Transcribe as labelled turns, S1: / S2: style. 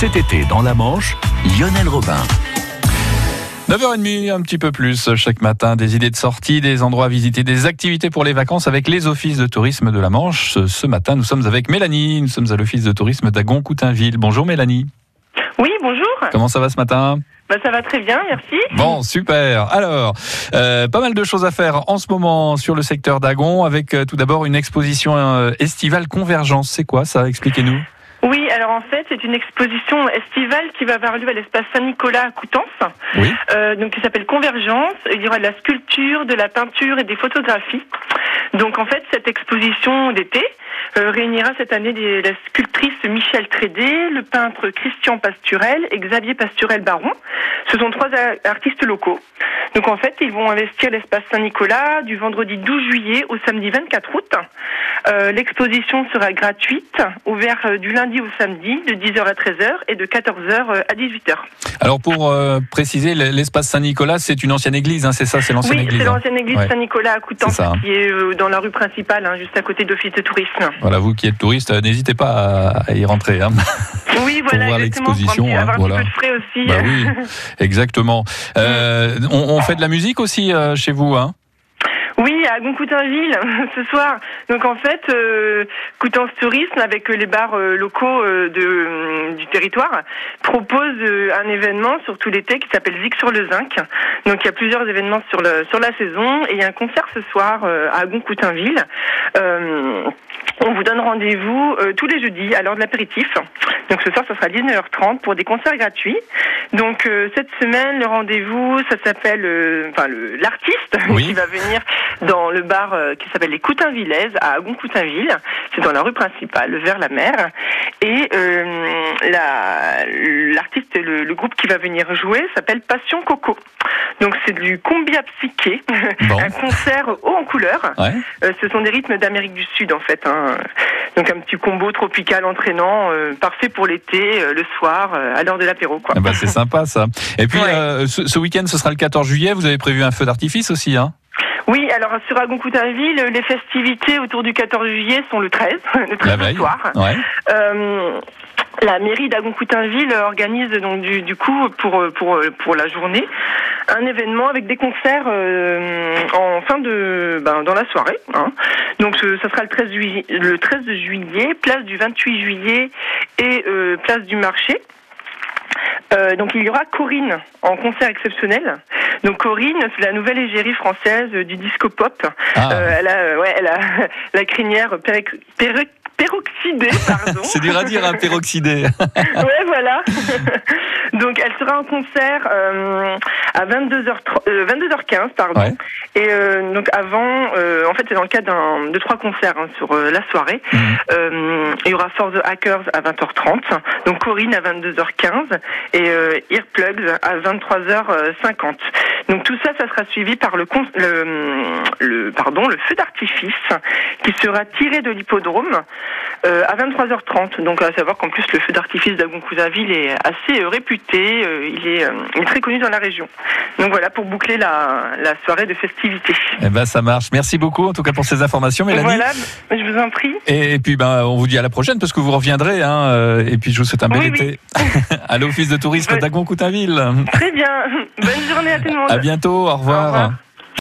S1: Cet été, dans la Manche, Lionel Robin.
S2: 9h30, un petit peu plus chaque matin, des idées de sortie, des endroits à visiter, des activités pour les vacances avec les offices de tourisme de la Manche. Ce matin, nous sommes avec Mélanie, nous sommes à l'office de tourisme d'Agon-Coutainville. Bonjour Mélanie.
S3: Oui, bonjour.
S2: Comment ça va ce matin?
S3: Bah, ça va très bien, merci.
S2: Bon, super. Alors, euh, pas mal de choses à faire en ce moment sur le secteur d'Agon, avec euh, tout d'abord une exposition euh, estivale Convergence. C'est quoi ça? Expliquez-nous.
S3: Oui, alors en fait, c'est une exposition estivale qui va avoir lieu à l'espace Saint-Nicolas à Coutances.
S2: Oui.
S3: Euh, donc, qui s'appelle Convergence. Il y aura de la sculpture, de la peinture et des photographies. Donc, en fait, cette exposition d'été euh, réunira cette année des, la sculptrice Michel Trédé, le peintre Christian Pasturel et Xavier Pasturel-Baron. Ce sont trois artistes locaux. Donc, en fait, ils vont investir l'espace Saint-Nicolas du vendredi 12 juillet au samedi 24 août. Euh, L'exposition sera gratuite, ouverte euh, du lundi au samedi, de 10h à 13h et de 14h euh, à 18h.
S2: Alors pour euh, préciser, l'espace Saint-Nicolas, c'est une ancienne église, hein, c'est ça, c'est l'ancienne
S3: oui,
S2: église.
S3: Oui, c'est
S2: hein.
S3: l'ancienne église. Saint-Nicolas à Coutances,
S2: ça.
S3: qui est euh, dans la rue principale, hein, juste à côté d'Office de tourisme.
S2: Voilà, vous qui êtes touriste, n'hésitez pas à, y rentrer. Hein.
S3: Oui, voilà,
S2: voir l'exposition,
S3: Pour
S2: hein,
S3: avoir
S2: voilà.
S3: un peu de frais aussi.
S2: Bah oui, exactement. Euh, on, on fait de la musique aussi euh, chez vous, hein
S3: Oui, à Goncoutainville ce soir. Donc en fait, euh, Coutances Tourisme avec euh, les bars euh, locaux euh, euh, du territoire propose un événement sur tout l'été qui s'appelle Zig sur le Zinc. Donc il y a plusieurs événements sur la saison et il y a un concert ce soir à Goncoutainville. Euh, on vous donne rendez-vous tous les jeudis à l'heure de l'apéritif. Donc ce soir, ça sera 19h30 pour des concerts gratuits. Donc euh, cette semaine, le rendez-vous, ça s'appelle, euh, enfin l'artiste
S2: Oui.
S3: qui va venir dans le bar euh, qui s'appelle les Coutainvillaises à Agon-Coutainville. C'est dans la rue principale, vers la mer. Et euh, la- l'artiste, le, le groupe qui va venir jouer s'appelle Passion Coco. Donc c'est du combia psyché,
S2: Bon.
S3: un concert haut en couleur.
S2: Ouais.
S3: Euh, ce sont des rythmes d'Amérique du Sud en fait. hein. Donc un petit combo tropical entraînant, euh, parfait pour l'été, euh, le soir, euh, à l'heure de l'apéro. quoi.
S2: Ah bah, c'est sympa ça. Et puis
S3: Ouais.
S2: euh, ce, ce week-end, ce sera le 14 juillet. Vous avez prévu un feu d'artifice aussi, hein?
S3: Oui, alors sur Agon-Coutainville, les festivités autour du 14 juillet sont le 13, le 13
S2: La
S3: au
S2: veille.
S3: soir.
S2: Ouais.
S3: Euh, la mairie d'Agon-Coutainville organise donc du, du coup pour pour pour la journée un événement avec des concerts euh, en fin de ben, dans la soirée. hein. Donc ce- ça sera le 13 juillet, le 13 juillet, place du 28 juillet et euh, place du marché. Euh, donc il y aura Corinne en concert exceptionnel. Donc Corinne, c'est la nouvelle égérie française euh, du disco pop.
S2: Ah.
S3: Euh, elle a, euh, ouais, elle a la crinière péroc- peroxydée, pardon.
S2: C'est dur à dire, un peroxydé.
S3: ouais, voilà. Donc, elle sera en concert euh, à 22h, 22h15, pardon.
S2: Ouais.
S3: Et euh, donc, avant, euh, en fait, c'est dans le cadre de trois concerts hein, sur euh, la soirée. Euh, il y aura For the Hackers à 20h30, donc Corinne à 22h15 et euh, Earplugs à 23h50. Donc tout ça, ça sera suivi par le, le- pardon, le feu d'artifice qui sera tiré de l'hippodrome euh, à 23h30. Donc à savoir qu'en plus le feu d'artifice d'Agon-Coutainville est assez euh, réputé, euh, il, est, il est très connu dans la région. Donc voilà pour boucler la, la soirée de festivités.
S2: Eh ben ça marche. Merci beaucoup en tout cas pour ces informations, Mélanie.
S3: Voilà, je vous en prie.
S2: Et, et puis ben on vous dit à la prochaine parce que vous reviendrez. Hein, et puis je vous souhaite un bel
S3: Oui,
S2: été à l'office de tourisme
S3: Ouais.
S2: d'Agon-Coutainville.
S3: Très bien. Bonne journée à tout le monde.
S2: À bientôt. Au revoir.
S3: Au revoir.